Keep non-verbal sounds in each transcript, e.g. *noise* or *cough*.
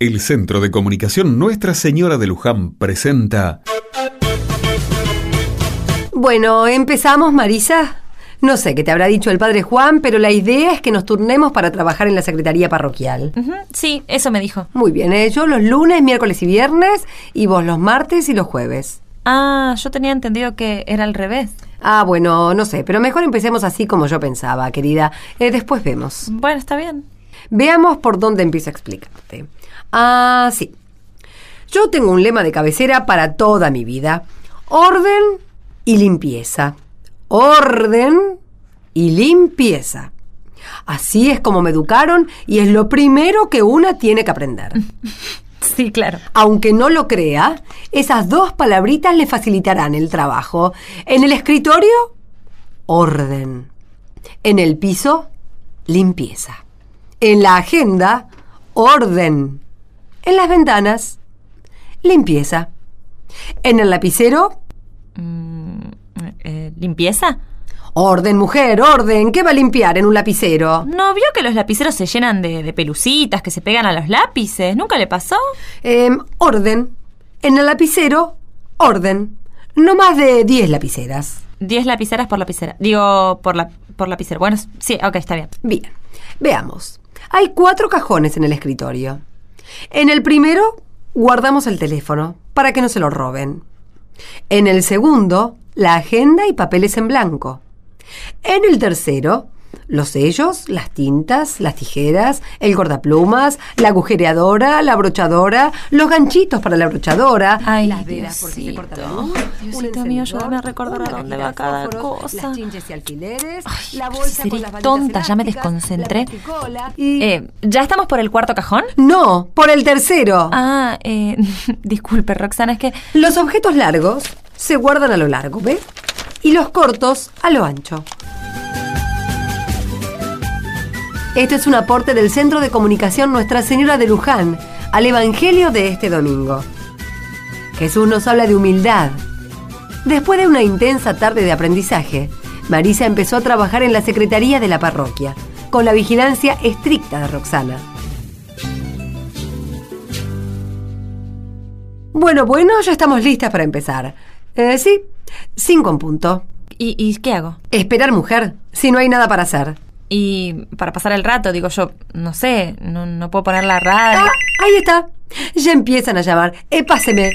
El Centro de Comunicación Nuestra Señora de Luján presenta... Bueno, empezamos, Marisa. No sé qué te habrá dicho el padre Juan, pero la idea es que nos turnemos para trabajar en la secretaría parroquial. Sí, eso me dijo. Muy bien, ¿eh? yo los lunes, miércoles y viernes, y vos los martes y los jueves. Ah, yo tenía entendido que era al revés. Ah, bueno, no sé, pero mejor empecemos así como yo pensaba, querida. Eh, después vemos. Bueno, está bien. Veamos por dónde empiezo a explicarte. Ah, sí. Yo tengo un lema de cabecera para toda mi vida. Orden y limpieza. Orden y limpieza. Así es como me educaron y es lo primero que una tiene que aprender. *laughs* Sí, claro. Aunque no lo crea, esas dos palabritas le facilitarán el trabajo. En el escritorio, orden. En el piso, limpieza. En la agenda, orden. En las ventanas, limpieza. En el lapicero, Mm, eh, ¿Limpieza? orden, mujer, orden. ¿Qué va a limpiar en un lapicero? ¿No vio que los lapiceros se llenan de, de pelucitas que se pegan a los lápices? ¿Nunca le pasó? Em, orden. En el lapicero, orden. No más de 10 lapiceras. Diez lapiceras por lapicera. Digo, por, la, por lapicero. Bueno, sí, ok, está bien. Bien, veamos. Hay cuatro cajones en el escritorio. En el primero guardamos el teléfono para que no se lo roben. En el segundo, la agenda y papeles en blanco. En el tercero, los sellos, las tintas, las tijeras, el gordaplumas, la agujereadora, la brochadora, los ganchitos para la brochadora, Ay, las velas por si se corta la luz, Diosito mío, ayúdame a recordar a dónde va cada cosa. Las chinches y alfileres, Ay, la bolsa con las tonta, ya me desconcentré. y... Eh, ¿Ya estamos por el cuarto cajón? No, por el tercero. Ah, eh, *laughs* disculpe, Roxana, es que... Los objetos largos se guardan a lo largo, ¿ves? Y los cortos a lo ancho. Este es un aporte del Centro de Comunicación Nuestra Señora de Luján al Evangelio de este domingo. Jesús nos habla de humildad. Después de una intensa tarde de aprendizaje, Marisa empezó a trabajar en la Secretaría de la Parroquia, con la vigilancia estricta de Roxana. Bueno, bueno, ya estamos listas para empezar. Eh, sí, cinco en punto. ¿Y, ¿Y qué hago? Esperar, mujer, si no hay nada para hacer. Y para pasar el rato, digo yo, no sé, no, no puedo poner la radio. Ah, ahí está. Ya empiezan a llamar. Eh, páseme.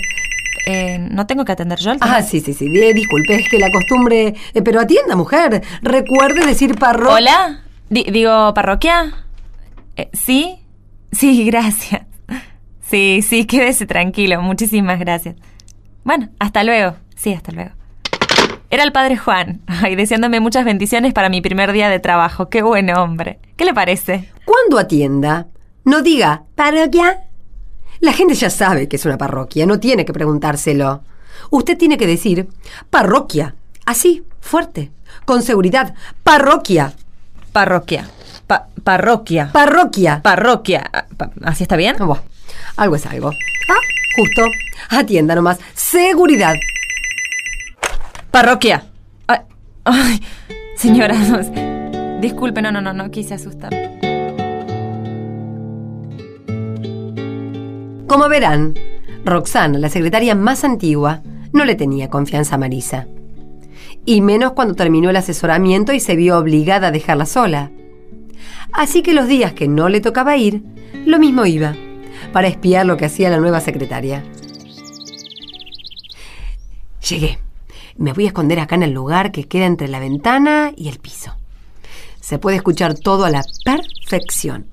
Eh, ¿No tengo que atender yo el Ah, sí, sí, sí. Eh, disculpe, es que la costumbre... eh, pero atienda, mujer. Recuerde decir parroquia. ¿Hola? Di- digo, ¿parroquia? ¿Sí? Sí, *laughs* gracias. Sí, sí, quédese tranquilo. Muchísimas gracias. Bueno, hasta luego. Sí, hasta luego. Era el padre Juan. *laughs* Ay, deseándome muchas bendiciones para mi primer día de trabajo. Qué buen hombre. ¿Qué le parece? Cuando atienda, no diga parroquia. La gente ya sabe que es una parroquia, no tiene que preguntárselo. Usted tiene que decir parroquia. Así, fuerte, con seguridad. Parroquia. Parroquia. Pa- parroquia. Parroquia. parroquia. Ah, pa- ¿Así está bien? Algo es algo. Ah, justo. Atienda nomás. Seguridad. Parroquia. Ay, disculpe, no, no, no, no quise asustar. Como verán, Roxana, la secretaria más antigua, no le tenía confianza a Marisa. Y menos cuando terminó el asesoramiento y se vio obligada a dejarla sola. Así que los días que no le tocaba ir, lo mismo iba, para espiar lo que hacía la nueva secretaria. Llegué. Me voy a esconder acá en el lugar que queda entre la ventana y el piso. Se puede escuchar todo a la perfección.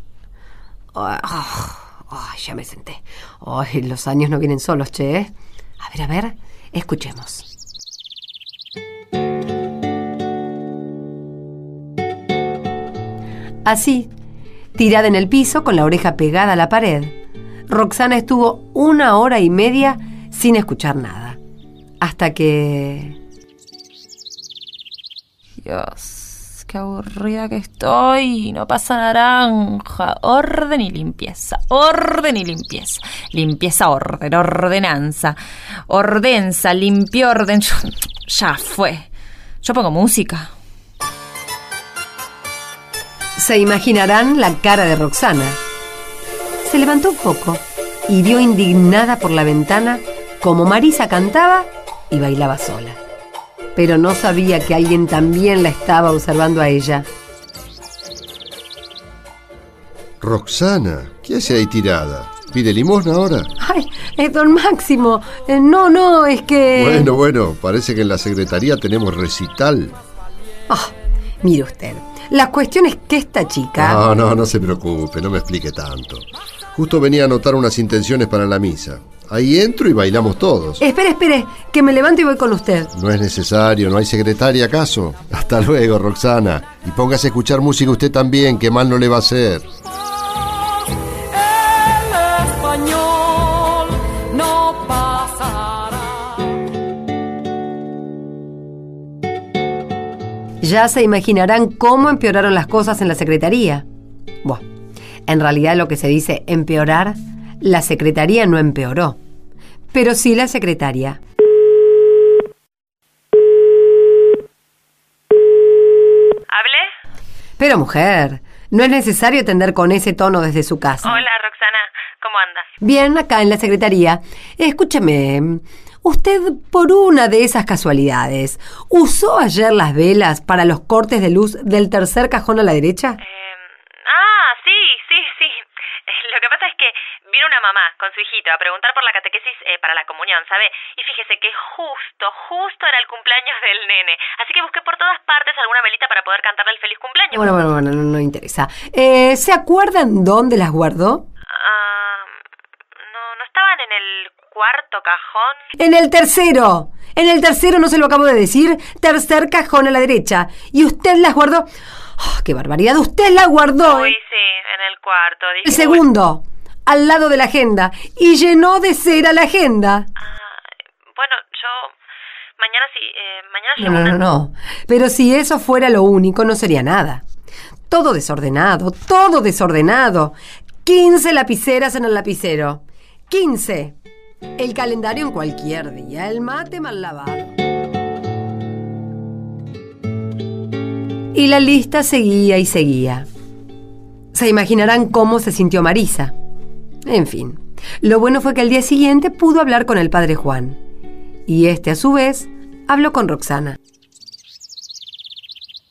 Ah, ah, ya me senté. Ay, los años no vienen solos, che. ¿eh? A ver, a ver, escuchemos. Así, tirada en el piso con la oreja pegada a la pared, Roxana estuvo una hora y media sin escuchar nada. Hasta que... Dios, qué aburrida que estoy. No pasa naranja. Orden y limpieza. Orden y limpieza. Limpieza, orden, ordenanza. Ordenza, limpio, orden. Ya fue. Yo pongo música. Se imaginarán la cara de Roxana. Se levantó un poco, y vio indignada por la ventana como Marisa cantaba y bailaba sola. Pero no sabía que alguien también la estaba observando a ella. Roxana, ¿qué hace ahí tirada? ¿Pide limosna ahora? Ay, es don Máximo. Eh, no, no, es que... Bueno, bueno, parece que en la secretaría tenemos recital. Ah, mire usted, la cuestión es que esta chica... No, no, no se preocupe, no me explique tanto. Justo venía a anotar unas intenciones para la misa. Ahí entro y bailamos todos. Espere, espere, que me levanto y voy con usted. No es necesario, ¿no hay secretaria acaso? *laughs* Hasta luego, Roxana. Y póngase a escuchar música usted también, que mal no le va a hacer. El español no pasará. Ya se imaginarán cómo empeoraron las cosas en la secretaría. Bueno, en realidad lo que se dice empeorar, la secretaría no empeoró, pero sí la secretaria. ¿Hable? Pero mujer, no es necesario atender con ese tono desde su casa. Hola, Roxana. ¿Cómo andas? Bien, acá en la secretaría. Escúcheme, usted por una de esas casualidades, ¿usó ayer las velas para los cortes de luz del tercer cajón a la derecha? Eh, ah, sí, sí, sí. *laughs* Lo que pasa es que vino una mamá con su hijito a preguntar por la catequesis eh, para la comunión, ¿sabe? Y fíjese que justo, justo era el cumpleaños del nene. Así que busqué por todas partes alguna velita para poder cantarle el feliz cumpleaños. Bueno, bueno, bueno, no, no interesa. Eh, ¿Se acuerdan dónde las guardó? Ah, no, ¿no estaban en el cuarto cajón? En el tercero. En el tercero, no se lo acabo de decir, tercer cajón a la derecha. Y usted las guardó. ¡Ah, ¡Qué barbaridad! Usted las guardó. Uy, ¿eh? sí, en el cuarto. Dije, El segundo, al lado de la agenda. Y llenó de cera la agenda. Ah, bueno, yo... Mañana sí, eh, mañana No, no, no, no. Pero si eso fuera lo único, no sería nada. Todo desordenado, todo desordenado. 15 lapiceras en el lapicero. 15. El calendario en cualquier día. El mate mal lavado. Y la lista seguía y seguía. Se imaginarán cómo se sintió Marisa. En fin, lo bueno fue que al día siguiente pudo hablar con el padre Juan. Y este, a su vez, habló con Roxana.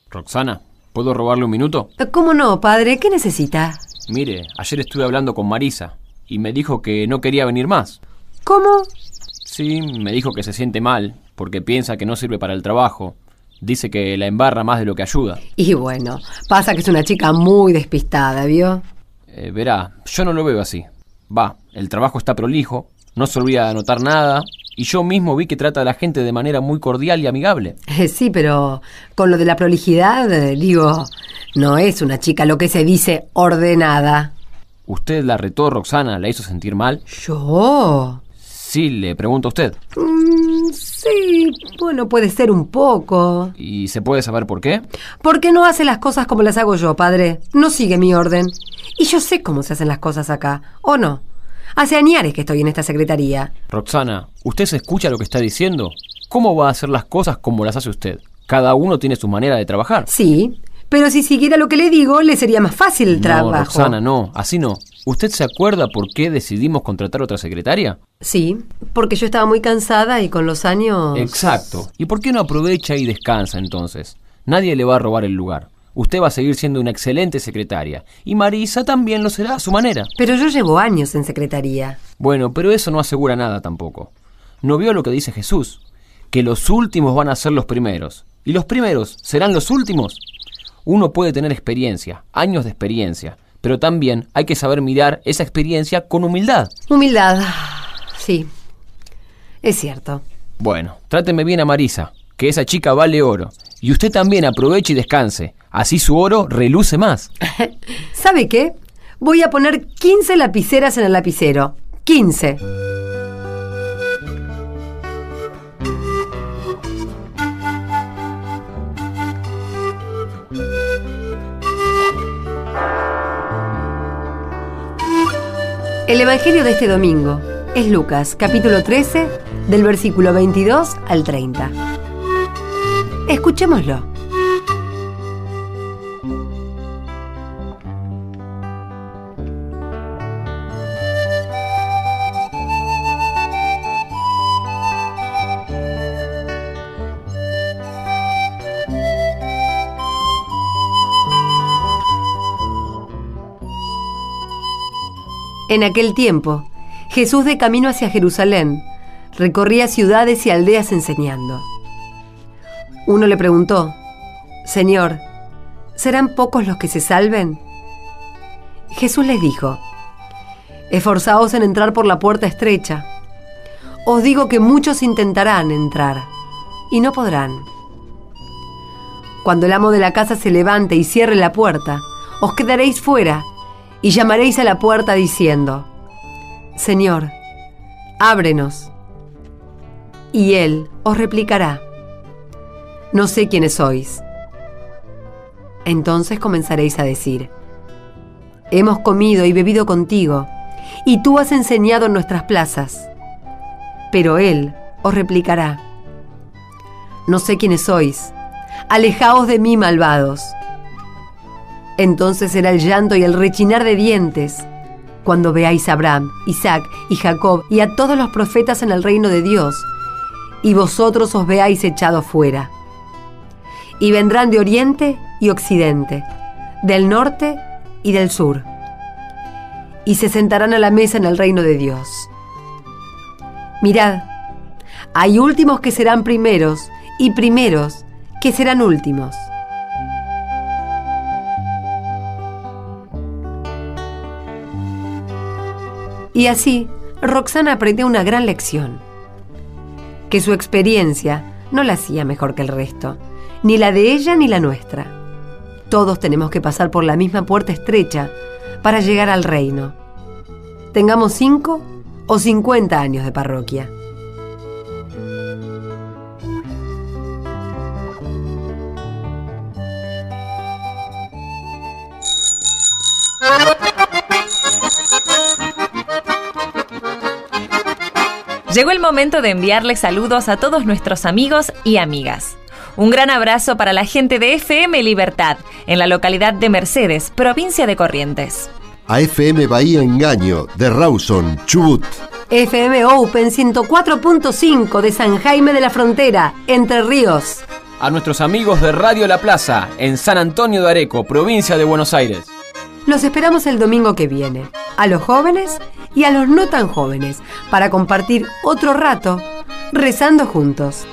Roxana, ¿puedo robarle un minuto? ¿Cómo no, padre? ¿Qué necesita? Mire, ayer estuve hablando con Marisa y me dijo que no quería venir más. ¿Cómo? Sí, me dijo que se siente mal porque piensa que no sirve para el trabajo. Dice que la embarra más de lo que ayuda. Y bueno, pasa que es una chica muy despistada, ¿vio? Eh, verá, yo no lo veo así. Va, el trabajo está prolijo, no se olvida de anotar nada, y yo mismo vi que trata a la gente de manera muy cordial y amigable. Eh, Sí, pero con lo de la prolijidad, eh, digo, no es una chica lo que se dice ordenada. ¿Usted la retó, Roxana? ¿La hizo sentir mal? ¿Yo? Sí, le pregunto a usted. Mm, sí, bueno, puede ser un poco. ¿Y se puede saber por qué? ¿Por qué no hace las cosas como las hago yo, padre? No sigue mi orden. Y yo sé cómo se hacen las cosas acá, ¿o no? Hace añares que estoy en esta secretaría. Roxana, ¿usted se escucha lo que está diciendo? ¿Cómo va a hacer las cosas como las hace usted? Cada uno tiene su manera de trabajar. Sí, pero si siguiera lo que le digo, le sería más fácil el No, trabajo. Roxana, no, así no. ¿Usted se acuerda por qué decidimos contratar otra secretaria? Sí, porque yo estaba muy cansada y con los años... Exacto. ¿Y por qué no aprovecha y descansa entonces? Nadie le va a robar el lugar. Usted va a seguir siendo una excelente secretaria. Y Marisa también lo será a su manera. Pero yo llevo años en secretaría. Bueno, pero eso no asegura nada tampoco. ¿No vio lo que dice Jesús? Que los últimos van a ser los primeros. ¿Y los primeros serán los últimos? Uno puede tener experiencia, años de experiencia, pero también hay que saber mirar esa experiencia con humildad. Humildad. Sí, es cierto. Bueno, tráteme bien a Marisa, que esa chica vale oro. Y usted también aproveche y descanse. Así su oro reluce más. *laughs* ¿Sabe qué? Voy a poner 15 lapiceras en el lapicero. 15. El Evangelio de este domingo es Lucas, capítulo 13, del versículo 22 al 30. Escuchémoslo. En aquel tiempo, Jesús de camino hacia Jerusalén recorría ciudades y aldeas enseñando. Uno le preguntó, Señor, ¿serán pocos los que se salven? Jesús les dijo, Esforzaos en entrar por la puerta estrecha. Os digo que muchos intentarán entrar y no podrán. Cuando el amo de la casa se levante y cierre la puerta, os quedaréis fuera y llamaréis a la puerta diciendo, Señor, ábrenos. Y él os replicará, no sé quiénes sois. Entonces comenzaréis a decir, hemos comido y bebido contigo, y tú has enseñado en nuestras plazas. Pero él os replicará, no sé quiénes sois, alejaos de mí, malvados. Entonces será el llanto y el rechinar de dientes cuando veáis a Abraham, Isaac y Jacob y a todos los profetas en el reino de Dios, y vosotros os veáis echados fuera. Y vendrán de oriente y occidente, del norte y del sur, y se sentarán a la mesa en el reino de Dios. Mirad, hay últimos que serán primeros, y primeros que serán últimos. Y así, Roxana aprendió una gran lección. Que su experiencia no la hacía mejor que el resto, ni la de ella ni la nuestra. Todos tenemos que pasar por la misma puerta estrecha para llegar al reino. Tengamos cinco o cincuenta años de parroquia. Llegó el momento de enviarles saludos a todos nuestros amigos y amigas. Un gran abrazo para la gente de FM Libertad, en la localidad de Mercedes, provincia de Corrientes. A FM Bahía Engaño, de Rawson, Chubut. FM Open 104.5 de San Jaime de la Frontera, Entre Ríos. A nuestros amigos de Radio La Plaza, en San Antonio de Areco, provincia de Buenos Aires. Los esperamos el domingo que viene, a los jóvenes y a los no tan jóvenes para compartir otro rato rezando juntos.